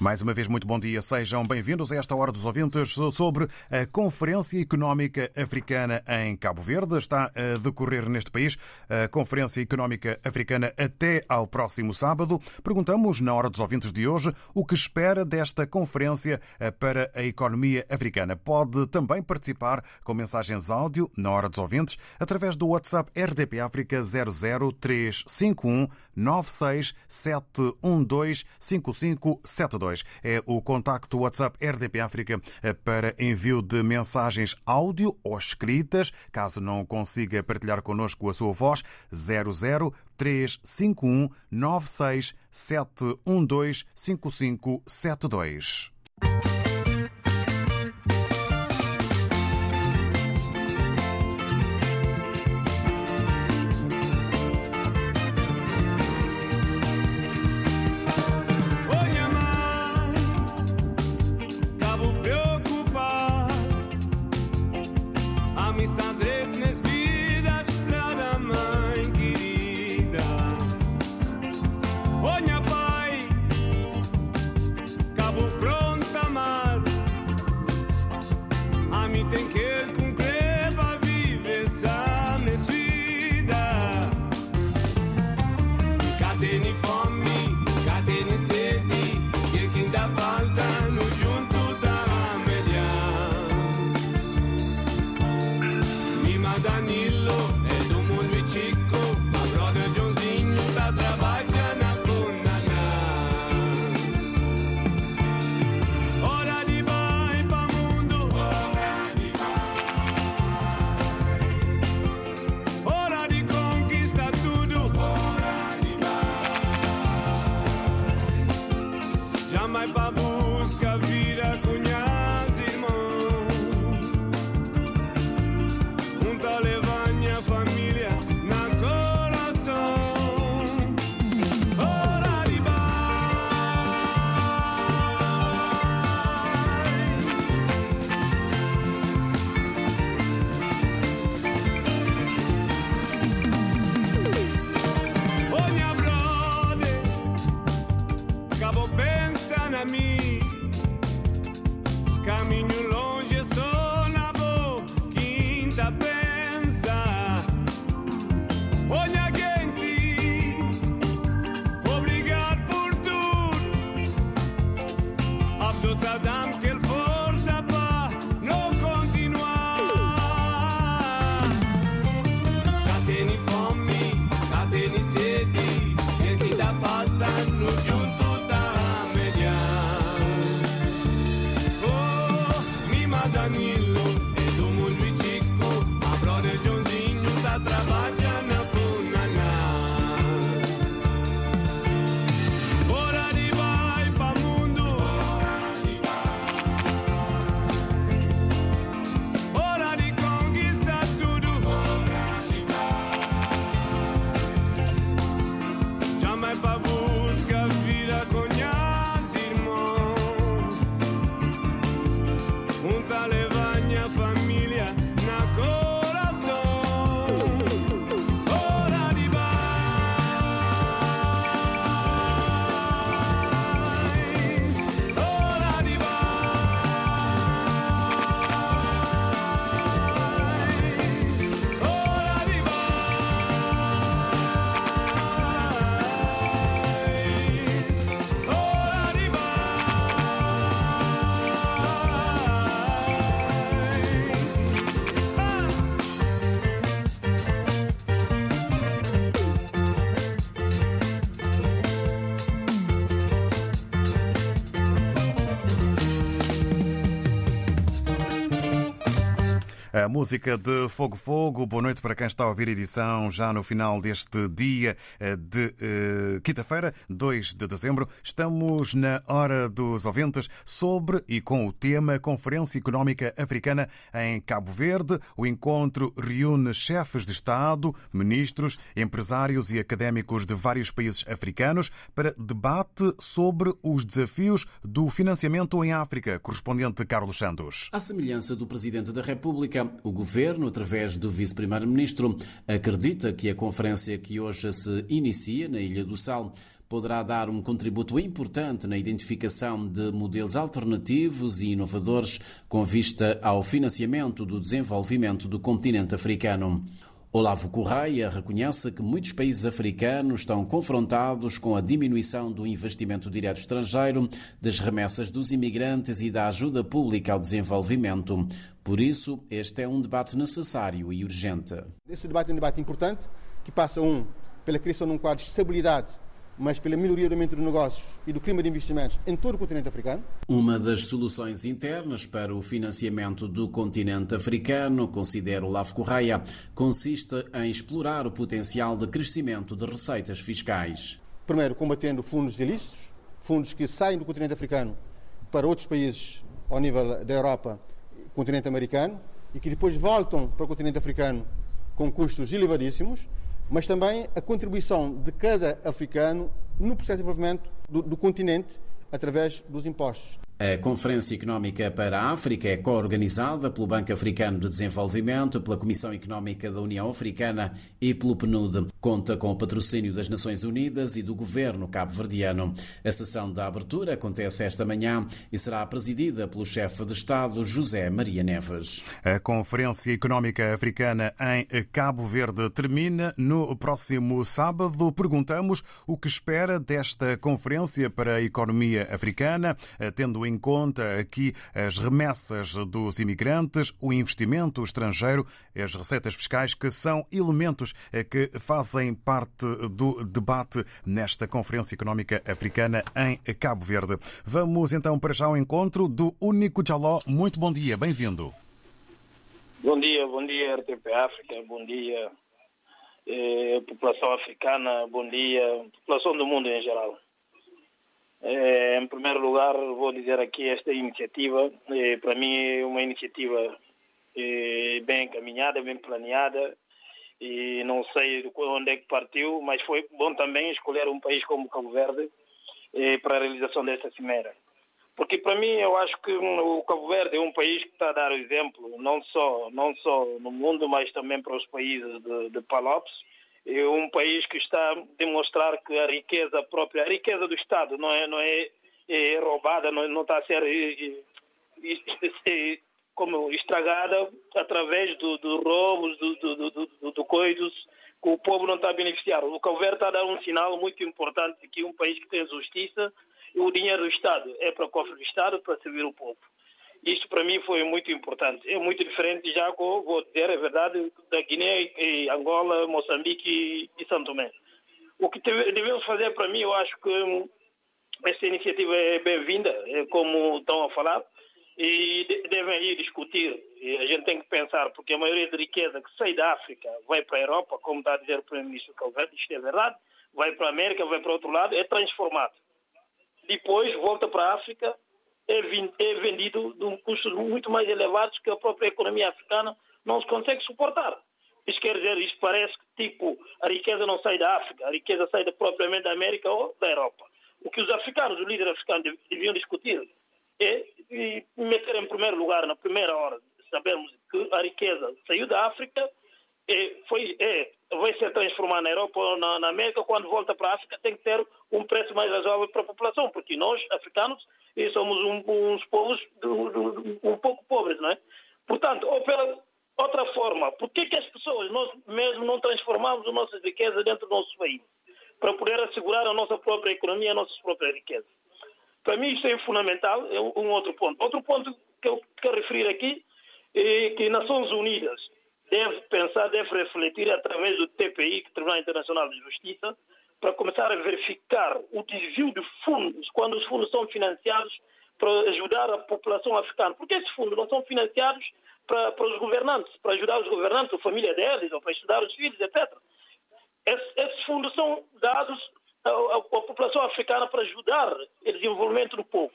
Mais uma vez, muito bom dia. Sejam bem-vindos a esta Hora dos Ouvintes sobre a Conferência Económica Africana em Cabo Verde. Está a decorrer neste país a Conferência Económica Africana até ao próximo sábado. Perguntamos, na Hora dos Ouvintes de hoje, o que espera desta conferência para a economia africana. Pode também participar com mensagens áudio na Hora dos Ouvintes através do WhatsApp RDP África 00351 967125572. É o contacto WhatsApp RDP África eh, para envio de mensagens áudio ou escritas, caso não consiga partilhar connosco a sua voz, 00 351 967125572. A música de Fogo Fogo. Boa noite para quem está a ouvir a edição já no final deste dia eh, de uh, quinta-feira, 2 de dezembro. Estamos na Hora dos Ouvintes sobre e com o tema Conferência Económica Africana em Cabo Verde. O encontro reúne chefes de Estado, ministros, empresários e académicos de vários países africanos para debate sobre os desafios do financiamento em África. Correspondente Carlos Santos. À semelhança do Presidente da República, o Governo, através do Vice-Primeiro-Ministro, acredita que a conferência que hoje se inicia na Ilha do Sal poderá dar um contributo importante na identificação de modelos alternativos e inovadores com vista ao financiamento do desenvolvimento do continente africano. Olavo Correia reconhece que muitos países africanos estão confrontados com a diminuição do investimento direto estrangeiro, das remessas dos imigrantes e da ajuda pública ao desenvolvimento. Por isso, este é um debate necessário e urgente. Esse debate é um debate importante que passa, um, pela criação de um quadro de estabilidade mas pela melhoria do ambiente de negócios e do clima de investimentos em todo o continente africano. Uma das soluções internas para o financiamento do continente africano, considera o Lavo Correia, consiste em explorar o potencial de crescimento de receitas fiscais. Primeiro, combatendo fundos ilícitos, fundos que saem do continente africano para outros países ao nível da Europa, continente americano, e que depois voltam para o continente africano com custos elevadíssimos mas também a contribuição de cada africano no processo de desenvolvimento do, do continente através dos impostos. A Conferência Económica para a África é co-organizada pelo Banco Africano de Desenvolvimento, pela Comissão Económica da União Africana e pelo PNUD. Conta com o patrocínio das Nações Unidas e do governo cabo-verdiano. A sessão da abertura acontece esta manhã e será presidida pelo chefe de Estado, José Maria Neves. A Conferência Económica Africana em Cabo Verde termina no próximo sábado. Perguntamos o que espera desta conferência para a economia africana, tendo em em conta aqui as remessas dos imigrantes, o investimento estrangeiro, as receitas fiscais, que são elementos eh, que fazem parte do debate nesta Conferência Económica Africana em Cabo Verde. Vamos então para já ao encontro do Único Jaló. Muito bom dia, bem-vindo. Bom dia, bom dia RTP África, bom dia eh, população africana, bom dia população do mundo em geral. Em primeiro lugar, vou dizer aqui esta iniciativa, é, para mim é uma iniciativa é, bem encaminhada, bem planeada, e não sei de onde é que partiu, mas foi bom também escolher um país como Cabo Verde para a realização desta cimeira. Porque para mim eu acho que o Cabo Verde é um país que está a dar exemplo, não só, não só no mundo, mas também para os países de, de um país que está a demonstrar que a riqueza própria, a riqueza do Estado não é, não é, é roubada, não, não, está a ser é, como estragada através dos do roubos, do, do, do, do, coisas que o povo não está a beneficiar. O Cabo está a dar um sinal muito importante que um país que tem justiça, o dinheiro do Estado é para o cofre do Estado, para servir o povo. Isto para mim foi muito importante. É muito diferente já, vou dizer a verdade, da Guiné, Angola, Moçambique e São Tomé. O que devemos fazer para mim, eu acho que hum, esta iniciativa é bem-vinda, é como estão a falar, e devem ir discutir. A gente tem que pensar, porque a maioria da riqueza que sai da África vai para a Europa, como está a dizer o Primeiro-Ministro Calvete, isto é verdade, vai para a América, vai para outro lado, é transformado. Depois volta para a África é, é vendido de um custo muito mais elevado que a própria economia africana não se consegue suportar. Isto quer dizer, isto parece que tipo, a riqueza não sai da África, a riqueza sai da, propriamente da América ou da Europa. O que os africanos, os líderes africanos deviam discutir é meter em primeiro lugar, na primeira hora, sabermos que a riqueza saiu da África, é, foi, é, vai ser transformada na Europa ou na, na América, quando volta para a África tem que ter um preço mais razoável para a população, porque nós, africanos, e somos um, uns povos do, do, um pouco pobres, não é? Portanto, ou pela outra forma, por que, as pessoas, nós mesmo não transformamos a nossa riqueza dentro do nosso país? Para poder assegurar a nossa própria economia, a nossa própria riqueza. Para mim isso é fundamental, é um outro ponto. Outro ponto que eu quero referir aqui é que Nações Unidas deve pensar, deve refletir através do TPI, é Tribunal Internacional de Justiça, para começar a verificar o desvio de fundos, quando os fundos são financiados para ajudar a população africana. Porque esses fundos não são financiados para, para os governantes, para ajudar os governantes, a família deles, ou para estudar os filhos, etc. Esses, esses fundos são dados à, à, população africana para ajudar o desenvolvimento do povo.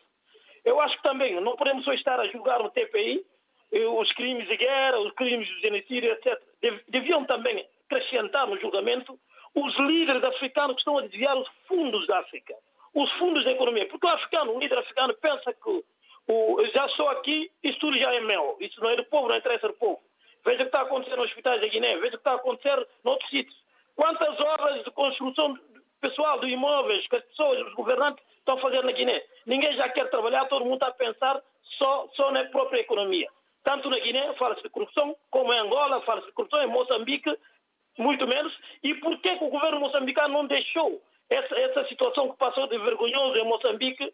Eu acho que também não podemos só estar a julgar no TPI os crimes de guerra, os crimes de genocídio, etc. Deviam também acrescentar no julgamento os líderes africanos que estão a desviar os fundos da África, os fundos da economia. Porque o africano, o líder africano, pensa que o, já sou aqui, isso já é meu. Isso não é do povo, não interessa do povo. Veja o que está a acontecer nos hospitais da Guiné, veja o que está a acontecer noutros sítios. Quantas obras de construção pessoal de imóveis que as pessoas, os governantes estão fazendo na Guiné? Ninguém já quer trabalhar, todo mundo está a pensar só, só na própria economia. Tanto na Guiné fala-se de corrupção, como em Angola fala-se de corrupção, em Moçambique, muito menos. E por que, o governo moçambicano não deixou essa, essa situação que passou de vergonhoso em Moçambique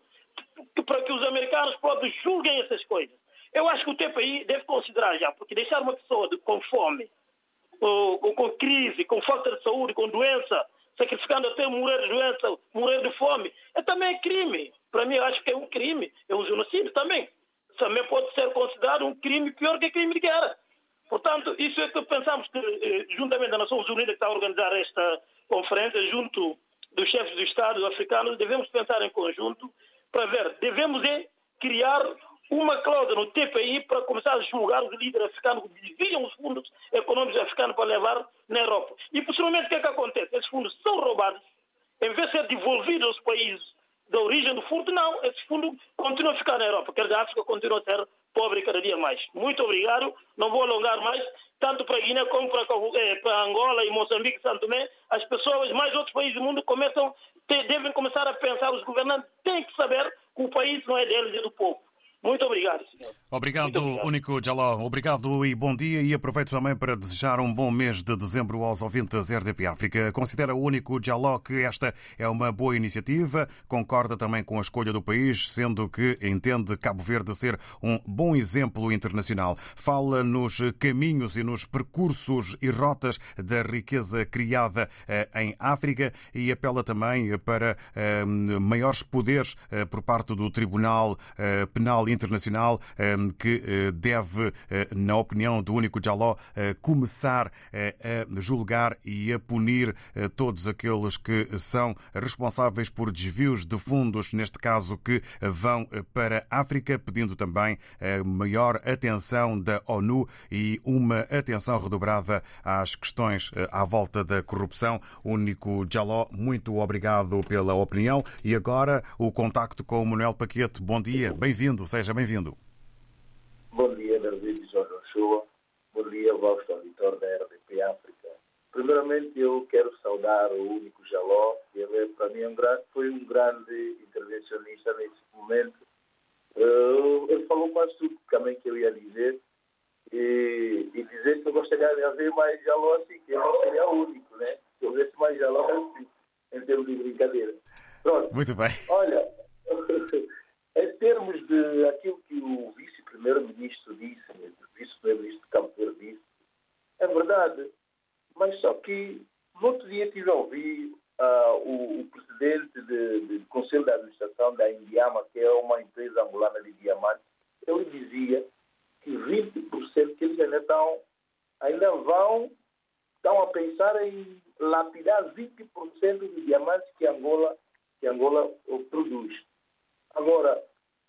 para que os americanos próprios julguem essas coisas? Eu acho que o TPI deve considerar já, porque deixar uma pessoa com fome, ou, ou, com crise, com falta de saúde, com doença, sacrificando até morrer de doença, morrer de fome, é também crime. Para mim, eu acho que é um crime, é um genocídio também também pode ser considerado um crime pior que crime de guerra. Portanto, isso é que pensamos que, eh, juntamente a Nações Unidas que está a organizar esta conferência, junto dos chefes de Africanos, devemos pensar em conjunto para ver, devemos é criar uma cláusula no TPI para começar a julgar os líderes africanos que desviam os fundos econômicos africanos para levar na Europa. E, possivelmente, o que é que acontece? Esses fundos são roubados, em vez de ser devolvidos aos países da origem do furto, não. Esse fundo continua a ficar na Europa. Quer dizer, a África continua a ser pobre cada dia mais. Muito obrigado. Não vou alongar mais. Tanto para a Guiné como para, eh, para Angola e Moçambique e Santo Tomé, as pessoas, mais outros países do mundo, começam, devem começar a pensar, os governantes têm que saber que o país não é deles, é do povo. Muito obrigado, senhor. Obrigado, obrigado. Único Jaló. Obrigado e bom dia. E aproveito também para desejar um bom mês de dezembro aos ouvintes RDP África. Considera o Único Jaló que esta é uma boa iniciativa, concorda também com a escolha do país, sendo que entende Cabo Verde ser um bom exemplo internacional. Fala nos caminhos e nos percursos e rotas da riqueza criada eh, em África e apela também para eh, maiores poderes eh, por parte do Tribunal Penal internacional ehm, que eh, deve, eh, na opinião do único Jaló, eh, começar a julgar e a punir todos aqueles que são responsáveis por desvios de fundos, neste caso que vão para a África, pedindo também maior atenção da ONU e uma atenção redobrada às questões à volta da corrupção. Único Jaló, muito obrigado pela opinião. E agora o contacto com o Manuel Paquete. Bom dia, bem-vindo. Seja bem-vindo. Bom dia, David Jorge Ochoa. Bom dia, vosso auditor da RDP África. Primeiramente, eu quero saudar o único Jaló, ele, para mim, é um grande, foi um grande intervencionista nesse momento. Uh, ele falou quase tudo também que eu ia dizer. E, e, dizer que eu gostaria de haver mais Jaló assim, que eu não seria o único, né? Se houvesse mais Jaló assim, em termos de brincadeira. Pronto. Muito bem. Olha, em termos de aquilo que o vice-primeiro-ministro disse, o vice-primeiro-ministro de Verde disse, é verdade. Mas só que no outro dia tive a ouvir uh, o, o, presidente do Conselho de Administração da Indiama, que é uma empresa angolana de diamantes, ele dizia que 20% que eles ainda estão, ainda vão, estão a pensar em lapidar 20% de diamantes que Angola, que Angola produz. Agora,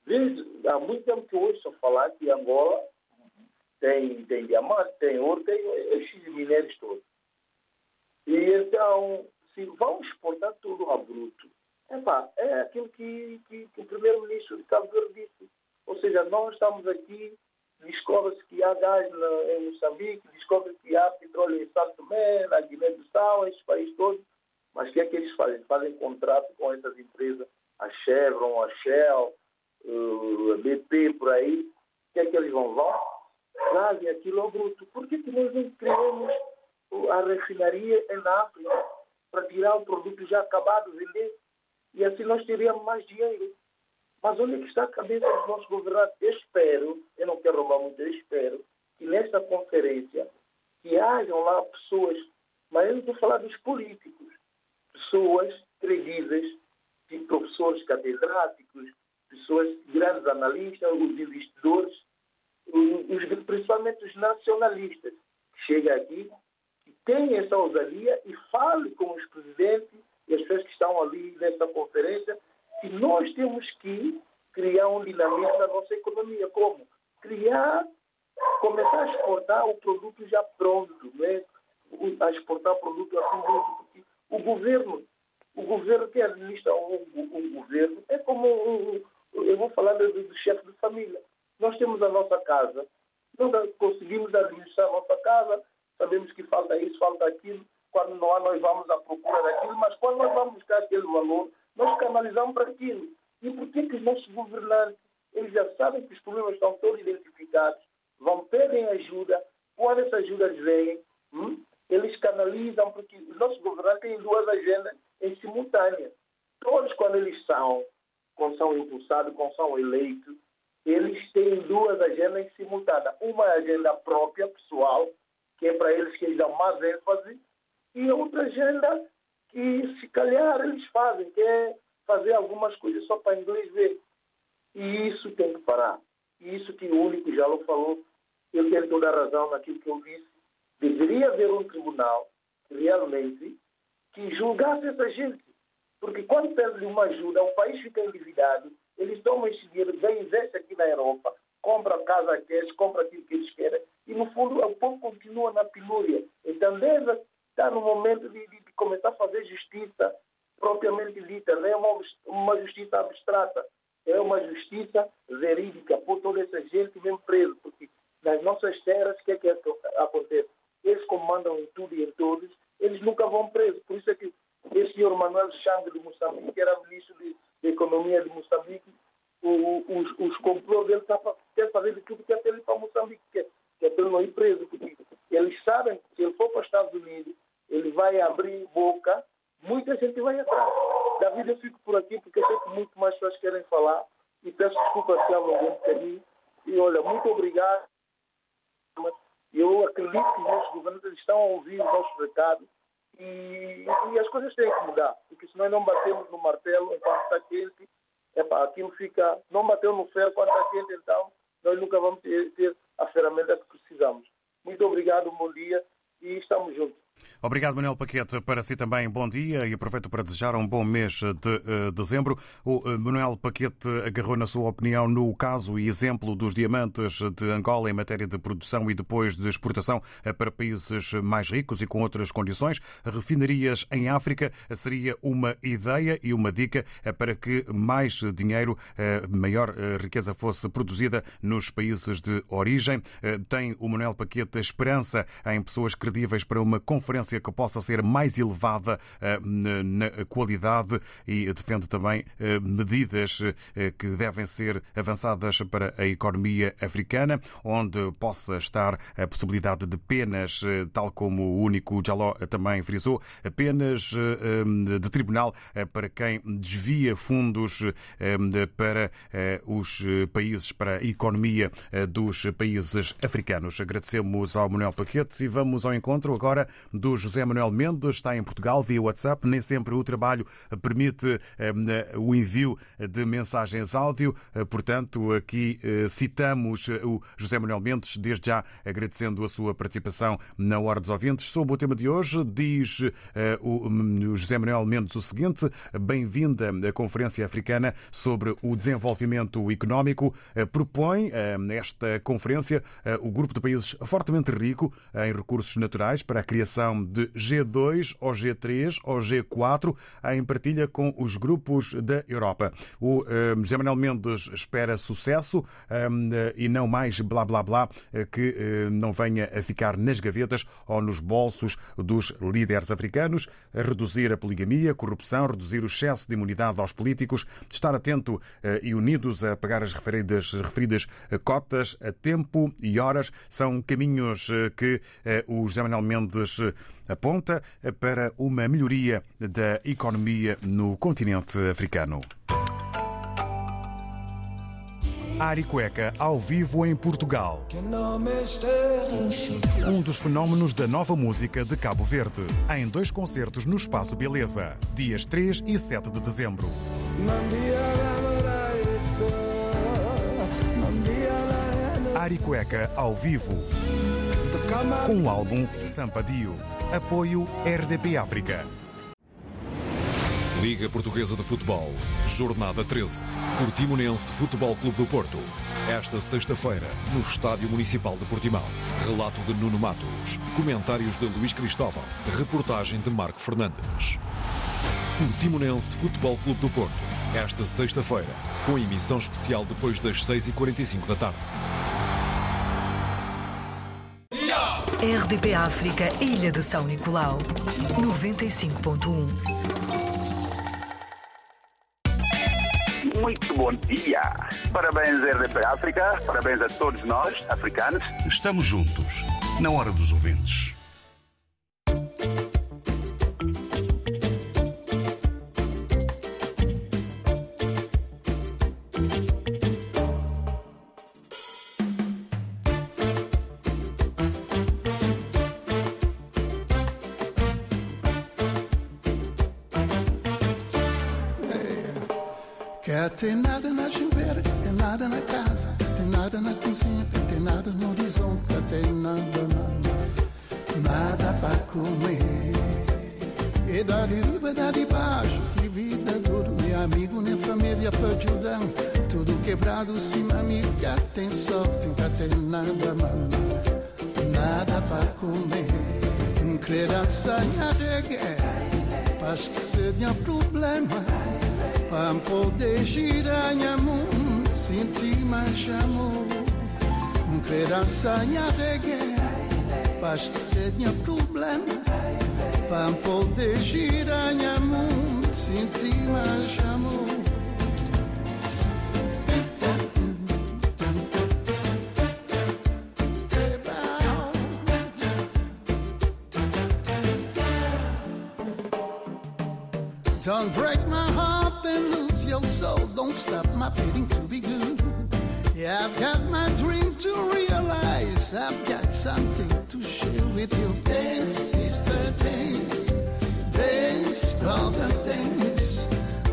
desde, há muito tempo que ouço falar que Angola tem, tem diamante, tem ouro, tem esses minérios todos. E então, se vamos exportar tudo a bruto, epá, é aquilo que, que, que o primeiro-ministro de Cabo Verde disse. Ou seja, nós estamos aqui, descobre-se que há gás na, em Moçambique, descobre-se que há petróleo em São Tomé, na Guiné-Bissau, esses países todos. Mas o que é que eles fazem? Fazem contrato com essas empresas a Chevron, a Shell, a BP, por aí, o que é que eles vão? Vão, trazem aquilo ao bruto. Por que, que nós não criamos a refinaria em África para tirar o produto já acabado, vender? E assim nós teríamos mais dinheiro. Mas onde é que está a cabeça dos nossos governantes? Eu espero, eu não quero roubar muito, eu espero que nesta conferência que hajam lá pessoas, mas eu não estou falar dos políticos, pessoas credíveis de professores catedráticos, pessoas, grandes analistas, os investidores, os, principalmente os nacionalistas, que cheguem aqui, que tenham essa ousadia e fale com os presidentes e as pessoas que estão ali nessa conferência que nós temos que criar um dinamismo na nossa economia. Como? Criar, começar a exportar o produto já pronto, né? a exportar produto a produto, porque o governo, o governo que administra um, um governo é como um, eu vou falar do, do chefe de família. Nós temos a nossa casa, nós conseguimos administrar a nossa casa, sabemos que falta isso, falta aquilo. Quando não há, nós vamos à procura daquilo, mas quando nós vamos buscar aquele valor, nós canalizamos para aquilo. E por que, os nossos governantes, eles já sabem que os problemas estão todos identificados, vão pedem ajuda, quando essas ajudas vêm, hum, eles canalizam, porque os nossos governantes têm duas agendas em simultânea. Todos, quando eles são, quando são impulsados, quando são eleitos, eles têm duas agendas em simultânea. Uma agenda própria, pessoal, que é para eles que eles dão mais ênfase, e outra agenda que, se calhar, eles fazem, que é fazer algumas coisas só para inglês ver. E isso tem que parar. E isso que o único já lo falou, eu tenho toda a razão naquilo que eu disse. Deveria haver um tribunal, realmente, que julgasse essa gente. Porque quando pede uma ajuda, o país fica endividado, eles tomam esse dinheiro, vêm, investem aqui na Europa, compram casa eles, compram aquilo que eles querem, e no fundo o povo continua na penúria. Então deve estar no momento de, de, de começar a fazer justiça propriamente dita, não é uma, uma justiça abstrata, é uma justiça verídica por toda essa gente mesmo preso, porque nas nossas terras, o que é que acontece? Eles comandam em tudo e em todos, eles nunca vão presos. Por isso é que esse senhor Manuel Chang de Moçambique, que era ministro de, de Economia de Moçambique, o, os, os complôs dele tá, quer fazer de tudo que é para ele para Moçambique, que é, para ele preso, porque eles sabem que se ele for para os Estados Unidos, ele vai abrir boca, muita gente vai atrás. David, eu fico por aqui porque eu sei que muito mais pessoas querem falar e peço desculpa se alonguei um bocadinho. E olha, muito obrigado. Eu acredito que os nossos governantes estão a ouvir os nossos recados e, e, as coisas têm que mudar, porque se nós não batemos no martelo enquanto está quente, epa, aquilo fica. Não bateu no ferro quando está quente, então nós nunca vamos ter, ter a ferramenta que precisamos. Muito obrigado, bom dia e estamos juntos. Obrigado, Manuel Paquete. Para si também, bom dia e aproveito para desejar um bom mês de uh, dezembro. O uh, Manuel Paquete agarrou, na sua opinião, no caso e exemplo dos diamantes de Angola em matéria de produção e depois de exportação uh, para países mais ricos e com outras condições. Refinarias em África seria uma ideia e uma dica para que mais dinheiro, maior riqueza fosse produzida nos países de origem. Tem o Manuel Paquete esperança em pessoas credíveis para uma conferência que possa ser mais elevada eh, na qualidade e defende também eh, medidas eh, que devem ser avançadas para a economia africana, onde possa estar a possibilidade de penas, tal como o único Jaló também frisou, penas de tribunal para quem desvia fundos para os países, para a economia dos países africanos. Agradecemos ao Manuel Paquete e vamos ao encontro agora do José Manuel Mendes, está em Portugal via WhatsApp. Nem sempre o trabalho permite eh, o envio de mensagens áudio. Eh, portanto, aqui eh, citamos o José Manuel Mendes, desde já agradecendo a sua participação na Hora dos Ouvintes. Sobre o tema de hoje, diz o José Manuel Mendes o seguinte: Bem-vinda à Conferência Africana sobre o Desenvolvimento Económico. Propõe nesta conferência o grupo de países fortemente rico em recursos naturais para a criação de G2 ou G3 ou G4 em partilha com os grupos da Europa. O eh, José Manuel Mendes espera sucesso eh, e não mais blá blá blá eh, que não venha a ficar nas gavetas ou nos bolsos dos líderes africanos, reduzir a poligamia, a corrupção, reduzir o excesso de imunidade aos políticos, estar atento e unidos a pagar as referidas, referidas cotas a tempo e horas são caminhos que o José Manuel Mendes aponta para uma melhoria da economia no continente africano. Aricueca ao vivo em Portugal. Um dos fenómenos da nova música de Cabo Verde. Em dois concertos no Espaço Beleza, dias 3 e 7 de dezembro. Ari Cueca ao vivo. Com o álbum Sampadio. Apoio RDP África. Liga Portuguesa de Futebol, Jornada 13. Portimonense Futebol Clube do Porto. Esta sexta-feira, no Estádio Municipal de Portimão. Relato de Nuno Matos. Comentários de Luís Cristóvão. Reportagem de Marco Fernandes. Portimonense Futebol Clube do Porto. Esta sexta-feira, com emissão especial depois das 6h45 da tarde. RDP África, Ilha de São Nicolau. 95.1. Muito bom dia. Parabéns, RDP África. Parabéns a todos nós, africanos. Estamos juntos, na hora dos ouvintes. Ter nada na gimbeira, tem nada na casa, tem nada na cozinha, tem nada no horizonte, tem nada, nada, nada para comer. E de riba, de baixo, que vida dura, nem amigo, nem família para ajudar. Tudo quebrado, sim, amiga, tem sorte, nunca tem nada, mano, nada para comer. Um criança de guerra, acho que seria problema. Para poder girar minha mão, sentir mais amor. Um criança reggae, faz que seja problema. Para poder girar minha mão, sentir mais amor. Don't break your soul. Don't stop my feeling to be good. Yeah, I've got my dream to realize. I've got something to share with you. Dance, sister, dance. Dance, brother, dance.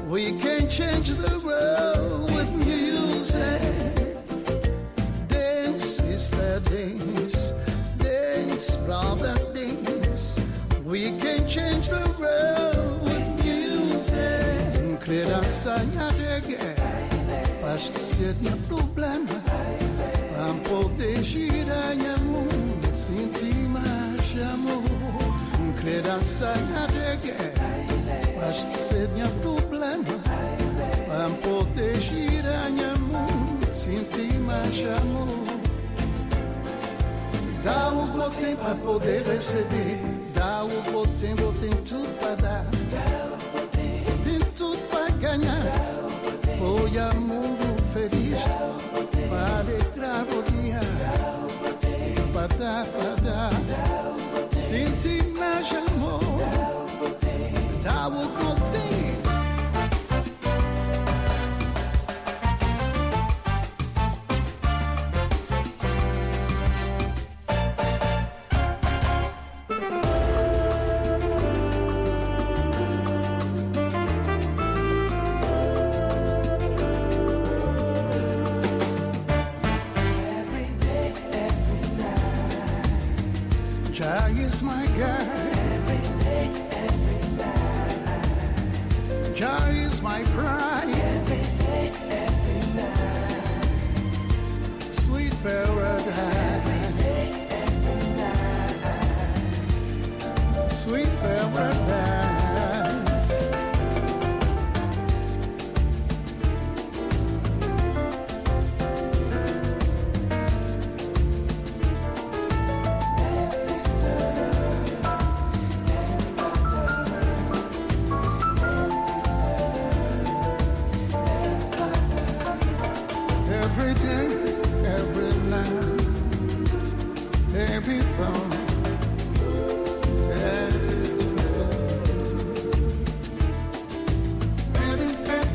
We can change the world with music. Dance, sister, dance. Dance, brother, dance. We can change the world. Criança reggae, acho que seria problema. Para poder girar minha mão, sentir mais amor. Criança reggae, acho que seria problema. Para poder girar minha mão, sentir mais amor. Dá o botem para poder receber. Dá o botem, botem tudo para dar. Tem tudo para ganhar. Foi a mundo feliz. Para alegrar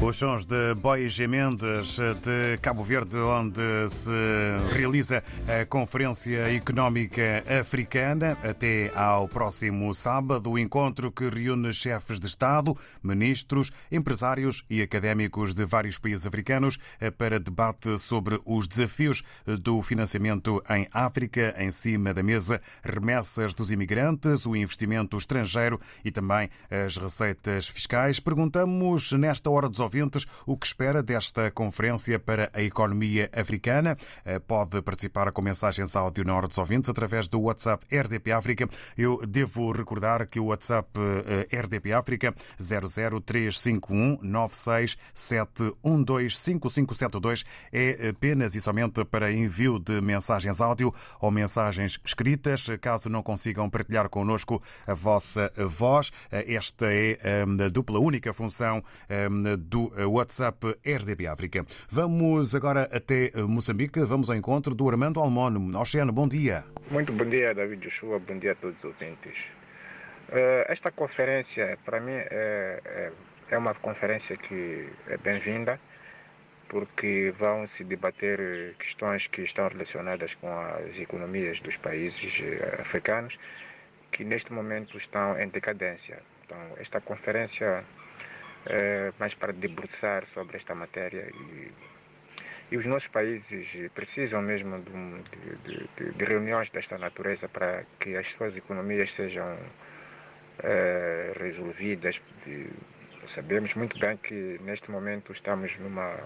Os sons de Bois e Mendes de Cabo Verde, onde se realiza a Conferência Económica Africana até ao próximo sábado. O encontro que reúne chefes de Estado, ministros, empresários e académicos de vários países africanos para debate sobre os desafios do financiamento em África, em cima da mesa, remessas dos imigrantes, o investimento estrangeiro e também as receitas fiscais. Perguntamos nesta hora dos ouvintes o que espera desta conferência para a economia africana. Eh, pode participar com mensagens áudio na hora dos ouvintes através do WhatsApp RDP África. Eu devo recordar que o WhatsApp eh, RDP África 00351 967125572 é apenas e somente para envio de mensagens áudio ou mensagens escritas. Caso não consigam partilhar connosco a vossa voz, eh, esta é a dupla única função do WhatsApp RDP África. Vamos agora até Moçambique, vamos ao encontro do Armando Almono. Oceano, bom dia. Muito bom dia, David Joshua, bom dia a todos os ouvintes. Eh, esta conferência, para mim, é, é, é uma conferência que é bem-vinda, porque vão se debater questões que estão relacionadas com as economias dos países eh, africanos, que neste momento estão em decadência. Então, esta conferência é, mais para debruçar sobre esta matéria e, e os nossos países precisam mesmo de, de, de, reuniões desta natureza para que as suas economias sejam é, resolvidas. sabemos muito bem que neste momento estamos numa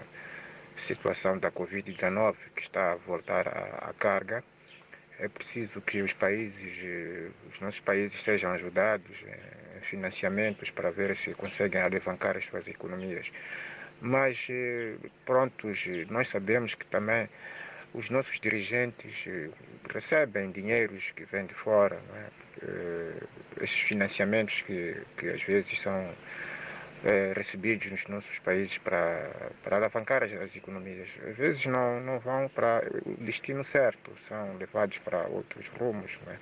situação da Covid-19 que está a voltar à, à carga é preciso que os países, os nossos países sejam ajudados financiamentos para ver se conseguem alavancar as suas economias. Mas, eh, prontos, nós sabemos que também os nossos dirigentes eh, recebem dinheiros que vêm de fora, é? esses financiamentos que, que às vezes são é, recebidos nos nossos países para, para alavancar as, as, economias. Às vezes não, não vão para o destino certo, são levados para outros rumos. Né?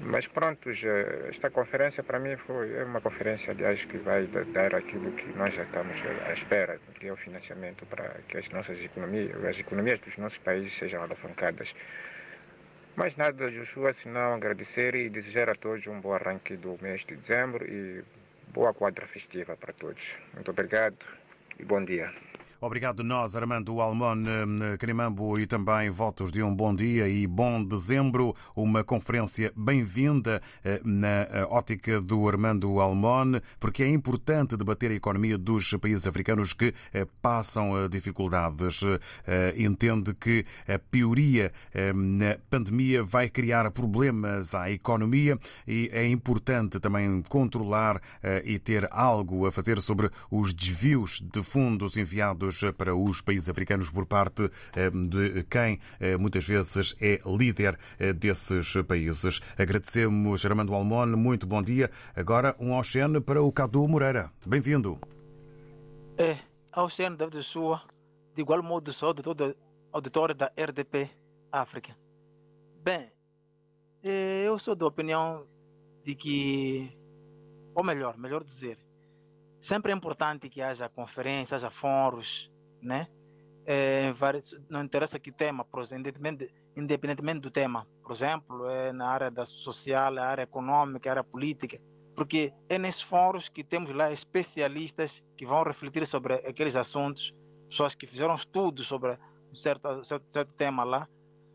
Mas pronto, esta conferência para mim foi é uma conferência, aliás, que vai dar aquilo que nós já estamos à espera, que é o financiamento para que as nossas economias, as economias dos nossos países sejam alavancadas. Mais nada, Joshua, senão agradecer e desejar a todos um bom arranque do mês de dezembro e boa quadra festiva para todos. Muito obrigado e bom dia. Obrigado nós, Armando Almon Crimambo, e também votos de um bom dia e bom dezembro. Uma conferência bem-vinda eh, na eh, ótica do Armando Almon, porque é importante debater a economia dos países africanos que eh, passam dificuldades. Entende que a pioria na pandemia vai criar problemas à economia e é importante também controlar e ter algo a fazer sobre os desvios de fundos enviados para os países africanos por parte eh, de quem eh, muitas vezes é líder eh, desses países. Agradecemos Armando Almon, muito bom dia. Agora um oceano para o Cadu Moreira. Bem-vindo. É, oceano David Sua, de igual modo sou de todo auditório da RDP África. Bem, eu sou da opinião de que, ou melhor, melhor dizer, sempre é importante que haja conferências, haja fóruns, né? É, não interessa que tema, independentemente, independentemente do tema. Por exemplo, é na área da social, na área econômica, na área política, porque é nesses fóruns que temos lá especialistas que vão refletir sobre aqueles assuntos, pessoas que fizeram estudos sobre um certo, certo, certo tema lá.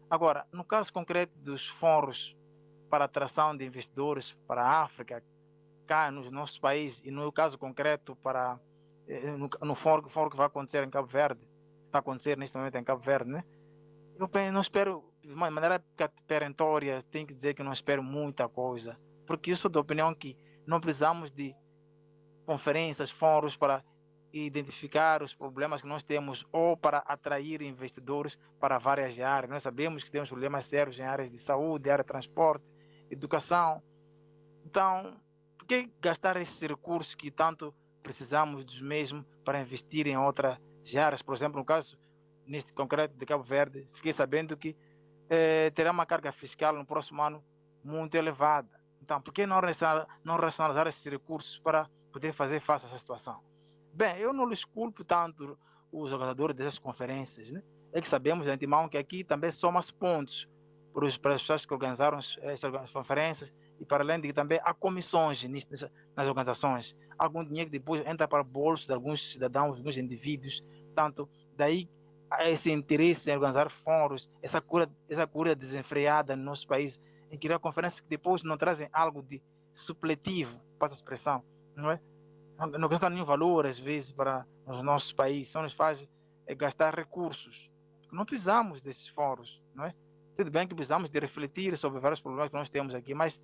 Agora, no caso concreto dos fóruns para atração de investidores para a África, cá nos nossos países, e no caso concreto para eh, no, no fórum, que vai acontecer em Cabo Verde, está a acontecer neste momento em Cabo Verde, né? Eu não espero, de maneira perentória, tenho que dizer que não espero muita coisa, porque eu sou da opinião que não precisamos de conferências, fóruns para identificar os problemas que nós temos ou para atrair investidores para várias áreas. Nós sabemos que temos problemas sérios em áreas de saúde, área de transporte, educação. Então, que gastar esses recursos que tanto precisamos dos mesmos para investir em outras áreas. Por exemplo, no caso, neste concreto de Cabo Verde, fiquei sabendo que eh, terá uma carga fiscal no próximo ano muito elevada. Então, por que não racionalizar, não racionalizar esses recursos para poder fazer face a essa situação? Bem, eu não lhes culpo tanto os organizadores dessas conferências, né? É que sabemos de antemão que aqui também somos pontos para as pessoas que organizaram essas conferências e para além de que também há comissões nas organizações. Algum dinheiro que depois entra para o bolso de alguns cidadãos, de alguns indivíduos. Tanto daí esse interesse em organizar fóruns, essa cura, essa cura desenfreada no nosso país, em criar conferências que depois não trazem algo de supletivo, passa a expressão, não é? Não, não acrescentam nenhum valor, às vezes, para os nossos países, só nos faz é, gastar recursos. Não precisamos desses fóruns, não é? Tudo bem que precisamos de refletir sobre vários problemas que nós temos aqui, mas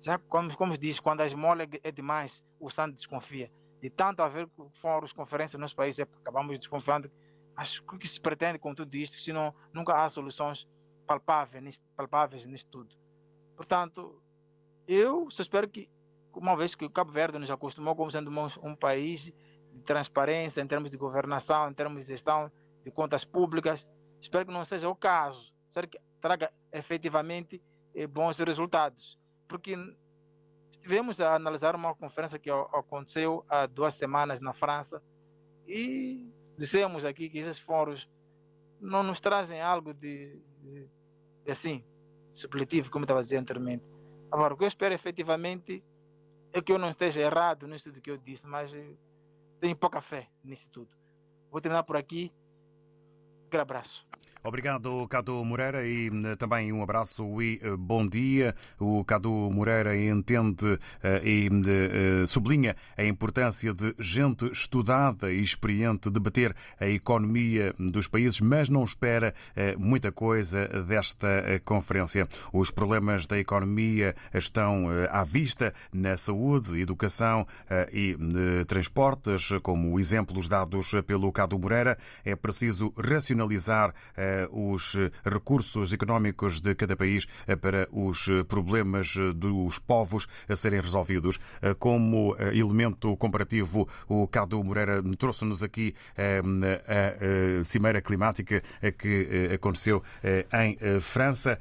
já como, como diz, quando a esmola é demais, o santo desconfia. De tanto haver fóruns, conferências no nosso país, é, acabamos desconfiando mas o que se pretende com tudo isto, se não, nunca há soluções palpáveis, palpáveis nisto tudo. Portanto, eu só espero que, uma vez que o Cabo Verde nos acostumou como sendo um, um país de transparência em termos de governação, em termos de gestão de contas públicas, espero que não seja o caso, espero que traga efetivamente eh, bons resultados. Porque estivemos a analisar uma conferência que aconteceu há duas semanas na França e dissemos aqui que esses fóruns não nos trazem algo de, de, de assim, supletivo, como estava dizendo anteriormente. Agora, o que eu espero efetivamente é que eu não esteja errado nisso tudo que eu disse, mas tenho pouca fé nisso tudo. Vou terminar por aqui. Um abraço. Obrigado, Cadu Moreira, e eh, também um abraço e eh, bom dia. O Cadu Moreira entende eh, e sublinha a importância de gente estudada e experiente debater a economia dos países, mas não espera muita coisa desta conferência. Os problemas da economia estão à vista na saúde, educação e transportes, como exemplos dados pelo Cadu Moreira. É preciso racionalizar os recursos económicos de cada país para os problemas dos povos a serem resolvidos. Como elemento comparativo, o Cado Moreira trouxe-nos aqui a Cimeira Climática que aconteceu em França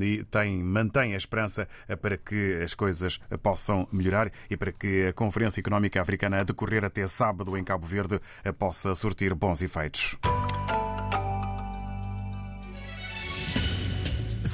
e tem, mantém a esperança para que as coisas possam melhorar e para que a Conferência Económica Africana a decorrer até sábado em Cabo Verde possa surtir bons efeitos.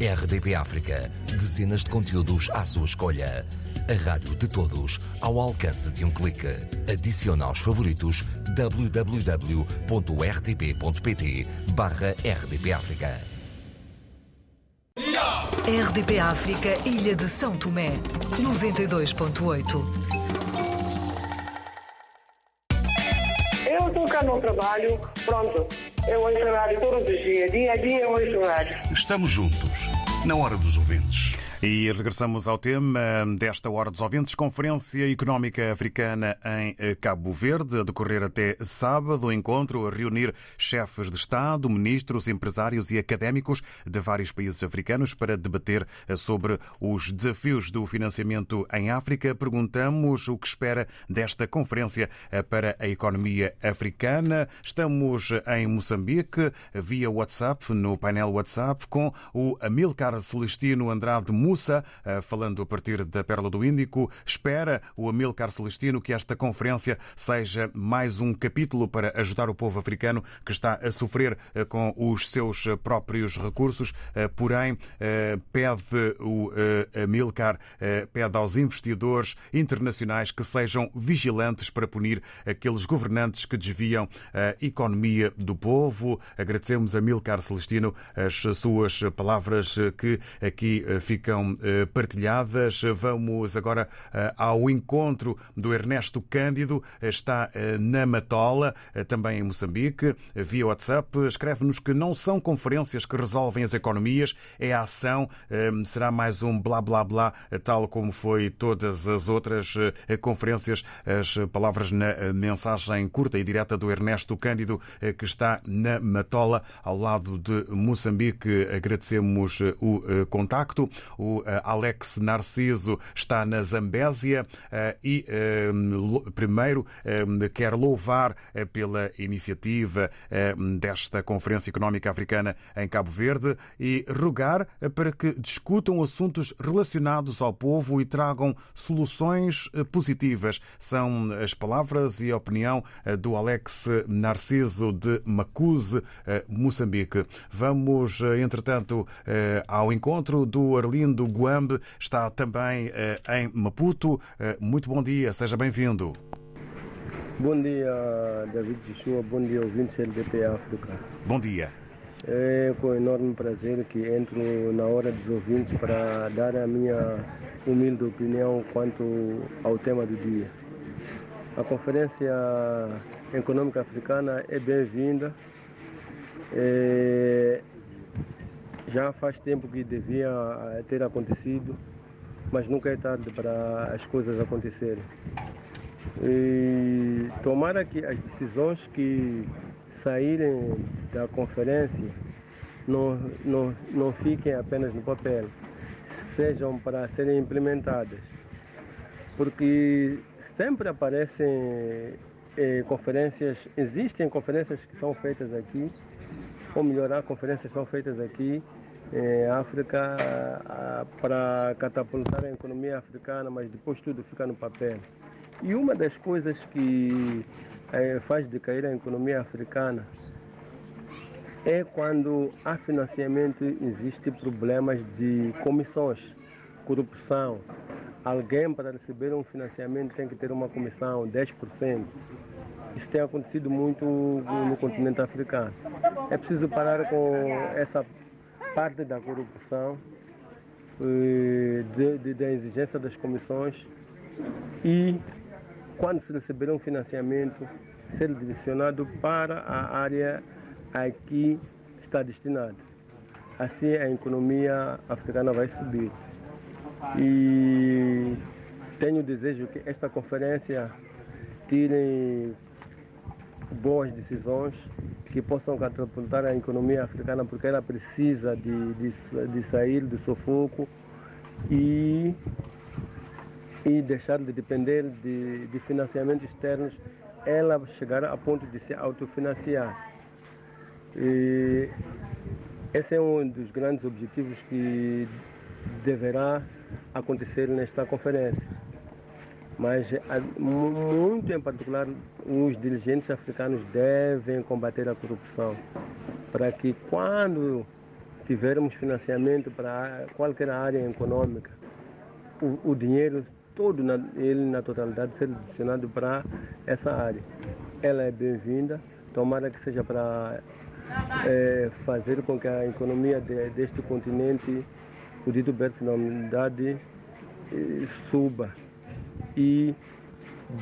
RDP África, dezenas de conteúdos à sua escolha. A rádio de todos, ao alcance de um clique. Adicione aos favoritos www.rtp.pt barra RDP África. RDP África, Ilha de São Tomé, 92.8. Eu no trabalho, pronto. Eu ouço rádio todos os dias, dia a dia eu ouço rádio. Estamos juntos, na hora dos ouvintes. E regressamos ao tema desta Hora dos Ouvintes, Conferência Económica Africana em Cabo Verde, a decorrer até sábado, o encontro a reunir chefes de Estado, ministros, empresários e académicos de vários países africanos para debater sobre os desafios do financiamento em África. Perguntamos o que espera desta conferência para a economia africana. Estamos em Moçambique, via WhatsApp, no painel WhatsApp, com o Amilcar Celestino Andrade Mussa, eh, falando a partir da Pérola do Índico, espera o Amilcar Celestino que esta conferência seja mais um capítulo para ajudar o povo africano que está a sofrer eh, com os seus próprios recursos, eh, porém pede o Amilcar, pede aos investidores internacionais que sejam vigilantes para punir aqueles governantes que desviam a economia do povo. Agradecemos a Amilcar Celestino as suas palavras que aqui ficam eh, partilhadas. Vamos agora eh, ao encontro do Ernesto Cândido, está eh, na Matola, também em Moçambique, via WhatsApp. Escreve-nos que não são conferências que resolvem as economias, é a ação, será mais um blá blá blá, tal como foi todas as outras conferências. As palavras na mensagem curta e direta do Ernesto Cândido, que está na Matola, ao lado de Moçambique. Agradecemos o contacto. O O Alex Narciso está na Zambésia e, primeiro, quer louvar pela iniciativa desta Conferência Económica Africana em Cabo Verde e rogar para que discutam assuntos relacionados ao povo e tragam soluções positivas. São as palavras e a opinião do Alex Narciso de Macuse, Moçambique. Vamos, entretanto, ao encontro do Arlindo Guambe, está também em Maputo. Muito bom dia, seja bem-vindo. Bom dia, David Joshua. Bom dia, ouvintes LDP África. Bom dia. É com enorme prazer que entro na hora dos ouvintes para dar a minha humilde opinião quanto ao tema do dia. A Conferência Econômica Africana é bem-vinda. É... Já faz tempo que devia ter acontecido, mas nunca é tarde para as coisas acontecerem. E tomara que as decisões que saírem da conferência não, não, não fiquem apenas no papel, sejam para serem implementadas. Porque sempre aparecem eh, conferências, existem conferências que são feitas aqui, ou melhor, há conferências que são feitas aqui em África para catapultar a economia africana, mas depois tudo fica no papel. E uma das coisas que eh, faz decair a economia africana é quando há financiamento, existe problemas de comissões, corrupção. Alguém para receber um financiamento tem que ter uma comissão, 10%. Isso tem acontecido muito no continente africano. É preciso parar com essa parte da corrupção, de, de, da exigência das comissões e quando se receber um financiamento, ser direcionado para a área a que está destinado. Assim a economia africana vai subir. E tenho o desejo que esta conferência tire boas decisões que possam catapultar a economia africana, porque ela precisa de, de, de sair do sufoco e e deixar de depender de, de financiamentos externos, ela chegar a ponto de se autofinanciar. E esse é um dos grandes objetivos que deverá acontecer nesta conferência. Mas, muito em particular, os dirigentes africanos devem combater a corrupção, para que quando tivermos financiamento para qualquer área econômica, o, o dinheiro todo na, ele na totalidade ser direcionado para essa área. Ela é bem-vinda, tomara que seja para é, fazer com que a economia de, deste continente, o dito berço da humanidade, eh, suba e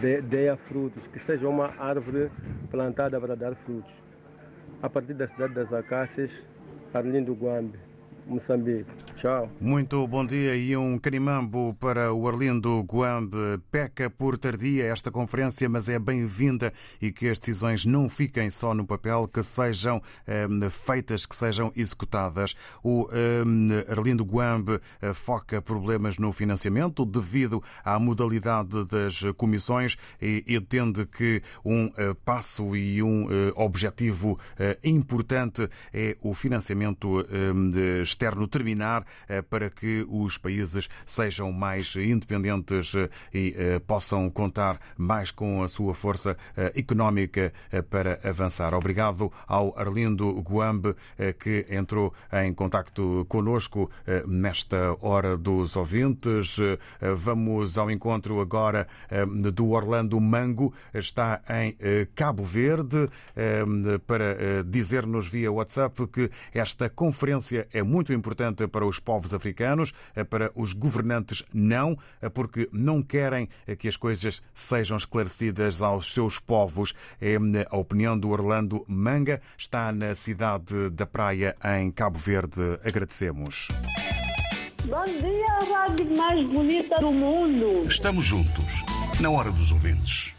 dê frutos, que seja uma árvore plantada para dar frutos. A partir da cidade das Acácias, Arlindo Guambe. Moçambique. Tchau. Muito bom dia e um canimambo para o Arlindo Guambe. Peca por tardia esta conferência, mas é bem-vinda e que as decisões não fiquem só no papel, que sejam um, feitas, que sejam executadas. O um, Arlindo Guambe eh, foca problemas no financiamento devido à modalidade das comissões e entende que um uh, passo e um uh, objetivo importante é o financiamento hum, externo terminar eh, para que os países sejam mais independentes eh, e eh, possam contar mais com a sua força económica para avançar. Obrigado ao Arlindo Guambe que entrou em contacto conosco nesta hora dos ouvintes. Vamos ao encontro agora do Orlando Mango, está em Cabo Verde, para dizer-nos via WhatsApp que esta conferência é muito importante para os povos africanos, eh, para os governantes não, eh, porque não querem eh, que as coisas sejam esclarecidas aos seus povos. É a opinião do Orlando Manga, está na cidade da Praia, em Cabo Verde. Agradecemos. Bom dia, a rádio mais bonita do mundo. Estamos juntos, na hora dos ouvintes.